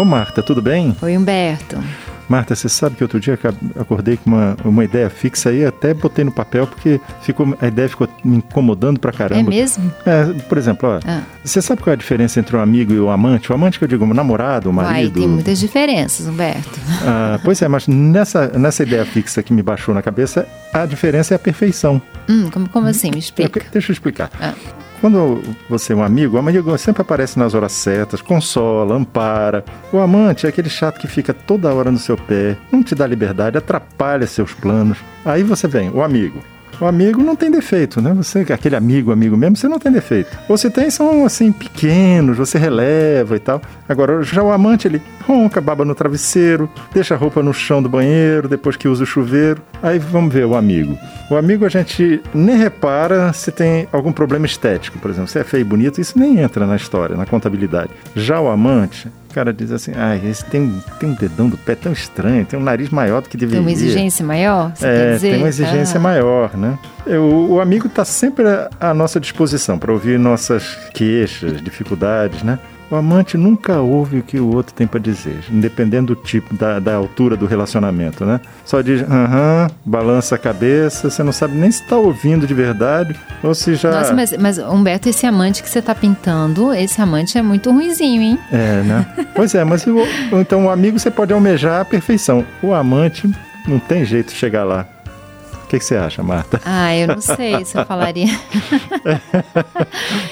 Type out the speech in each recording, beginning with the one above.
Ô Marta, tudo bem? Oi, Humberto. Marta, você sabe que outro dia acordei com uma, uma ideia fixa aí, até botei no papel porque ficou, a ideia ficou me incomodando pra caramba. É mesmo? É, por exemplo, ó, ah. você sabe qual é a diferença entre um amigo e o um amante? O amante que eu digo, o namorado, o marido. Uai, tem muitas diferenças, Humberto. Ah, pois é, mas nessa, nessa ideia fixa que me baixou na cabeça, a diferença é a perfeição. Hum, como, como assim? Me explica. deixa eu explicar. Ah. Quando você é um amigo, o amigo sempre aparece nas horas certas, consola, ampara. O amante é aquele chato que fica toda hora no seu pé, não te dá liberdade, atrapalha seus planos. Aí você vem, o amigo. O amigo não tem defeito, né? Você, aquele amigo, amigo mesmo, você não tem defeito. Ou se tem, são assim, pequenos, você releva e tal. Agora, já o amante, ele ronca, baba no travesseiro, deixa a roupa no chão do banheiro, depois que usa o chuveiro. Aí vamos ver o amigo. O amigo a gente nem repara se tem algum problema estético, por exemplo. Se é feio e bonito, isso nem entra na história, na contabilidade. Já o amante, o cara diz assim, ah, esse tem, tem um dedão do pé tão estranho, tem um nariz maior do que deveria. Tem uma exigência maior? Você é, tem uma exigência ah. maior, né? O amigo está sempre à nossa disposição para ouvir nossas queixas, dificuldades, né? O amante nunca ouve o que o outro tem para dizer, independendo do tipo, da, da, altura do relacionamento, né? Só diz, aham, balança a cabeça, você não sabe nem se está ouvindo de verdade ou se já. Nossa, mas, mas Humberto, esse amante que você está pintando, esse amante é muito ruizinho, hein? É, né? pois é, mas o, então o amigo você pode almejar a perfeição. O amante não tem jeito de chegar lá que, que você acha, Marta? Ah, eu não sei se eu falaria.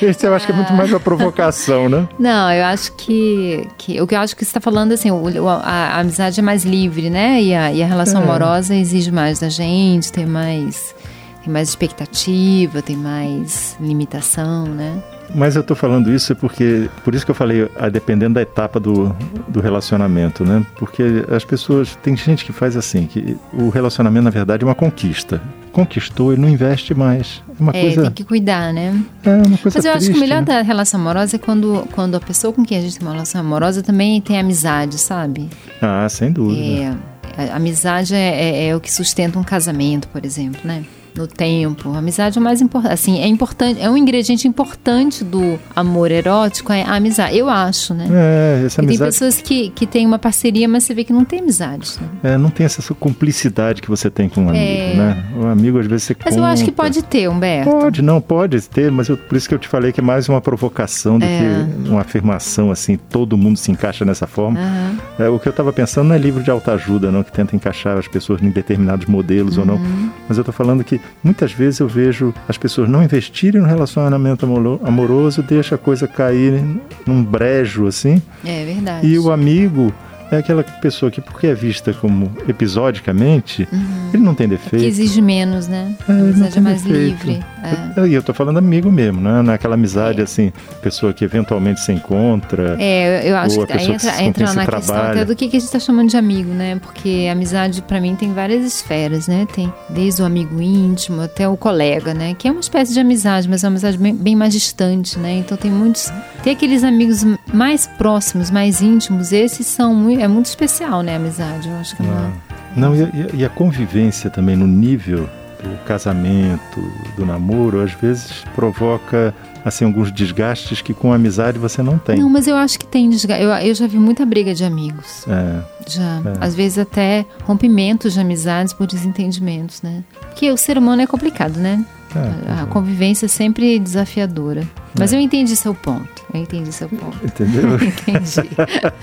Esse eu acho que é muito mais uma provocação, né? Não, eu acho que, que o que eu acho que você está falando assim, o, a, a, amizade é mais livre, né? E a, e a relação é. amorosa exige mais da gente, tem mais tem mais expectativa, tem mais limitação, né? Mas eu estou falando isso porque, por isso que eu falei, a dependendo da etapa do, do relacionamento, né? Porque as pessoas, tem gente que faz assim, que o relacionamento na verdade é uma conquista. Conquistou e não investe mais. É uma é, coisa. Tem que cuidar, né? É uma coisa Mas eu triste, acho que o melhor né? da relação amorosa é quando, quando a pessoa com quem a gente tem uma relação amorosa também tem amizade, sabe? Ah, sem dúvida. É, a amizade é, é, é o que sustenta um casamento, por exemplo, né? No tempo. A amizade é o mais importante. Assim, é importante, é um ingrediente importante do amor erótico, é a amizade. Eu acho, né? É, essa amizade... E tem pessoas que, que têm uma parceria, mas você vê que não tem amizade. Né? É, não tem essa cumplicidade que você tem com um amigo, é... né? O amigo, às vezes, você Mas conta. eu acho que pode ter, Humberto. Pode, não, pode ter, mas eu, por isso que eu te falei que é mais uma provocação do é. que uma afirmação, assim, todo mundo se encaixa nessa forma. Uhum. É, o que eu estava pensando não é livro de autoajuda, não, que tenta encaixar as pessoas em determinados modelos uhum. ou não. Uhum. Mas eu estou falando que muitas vezes eu vejo as pessoas não investirem no relacionamento amoroso, deixa a coisa cair num brejo assim. É verdade. E o amigo é aquela pessoa que, porque é vista como episodicamente, uhum. ele não tem defeito. Que exige menos, né? É, a amizade é mais defeito. livre. É. E eu tô falando amigo mesmo, né? Naquela amizade, é. assim, pessoa que eventualmente se encontra. É, eu acho que aí entra, entra na questão até do que, que a gente tá chamando de amigo, né? Porque amizade, para mim, tem várias esferas, né? Tem desde o amigo íntimo até o colega, né? Que é uma espécie de amizade, mas é uma amizade bem, bem mais distante, né? Então tem muitos. Tem aqueles amigos mais próximos, mais íntimos, esses são muito é muito especial, né, a amizade. Eu acho que é uma... Não, e, e a convivência também no nível do casamento, do namoro, às vezes provoca assim alguns desgastes que com amizade você não tem. Não, mas eu acho que tem desgaste. Eu, eu já vi muita briga de amigos. É. Já. É. Às vezes até rompimentos de amizades por desentendimentos, né? Porque o ser humano é complicado, né? É, a, convivência é sempre desafiadora. Mas é. eu entendi seu ponto. Eu entendi seu ponto. Entendeu? entendi.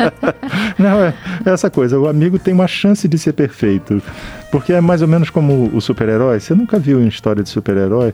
Não, é, é essa coisa. O amigo tem uma chance de ser perfeito. Porque é mais ou menos como o super-herói. Você nunca viu em história de super-herói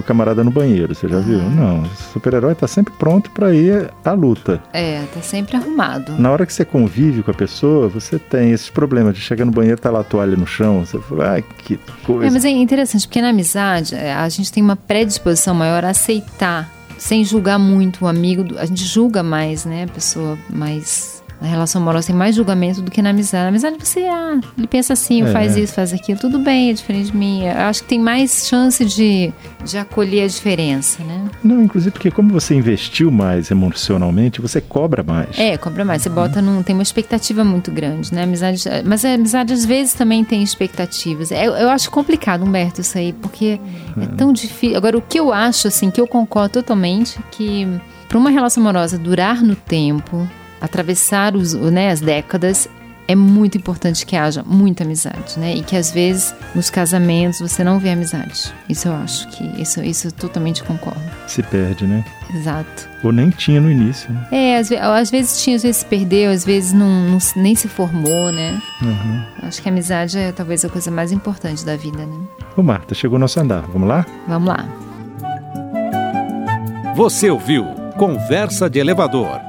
o camarada no banheiro, você já viu? Não, o super-herói está sempre pronto para ir à luta. É, tá sempre arrumado. Na hora que você convive com a pessoa, você tem esses problemas de chegar no banheiro, tá lá a toalha no chão, você fala, ai, que coisa. É, mas é interessante, porque na amizade, é, a gente tem uma predisposição maior a aceitar, sem julgar muito o amigo, a gente julga mais, né, a pessoa mais na relação amorosa tem mais julgamento do que na amizade. Na amizade você, ah, ele pensa assim, é. faz isso, faz aquilo, tudo bem, é diferente de mim. Eu acho que tem mais chance de, de acolher a diferença, né? Não, inclusive porque como você investiu mais emocionalmente, você cobra mais. É, cobra mais. Você bota num, tem uma expectativa muito grande, né? Amizade, mas a amizade às vezes também tem expectativas. Eu, eu acho complicado, Humberto, isso aí, porque é, é tão difícil. Agora, o que eu acho, assim, que eu concordo totalmente, que para uma relação amorosa durar no tempo, atravessar os, né, as décadas, é muito importante que haja muita amizade, né? E que às vezes nos casamentos você não vê amizade. Isso eu acho que isso, isso eu totalmente concordo. Se perde, né? Exato. Ou nem tinha no início. Né? É, às, às, vezes tinha, às vezes se perdeu, às vezes não, não nem se formou, né? Uhum. Acho que a amizade é talvez a coisa mais importante da vida, né? Ô Marta, chegou o nosso andar. Vamos lá? Vamos lá. Você ouviu Conversa de Elevador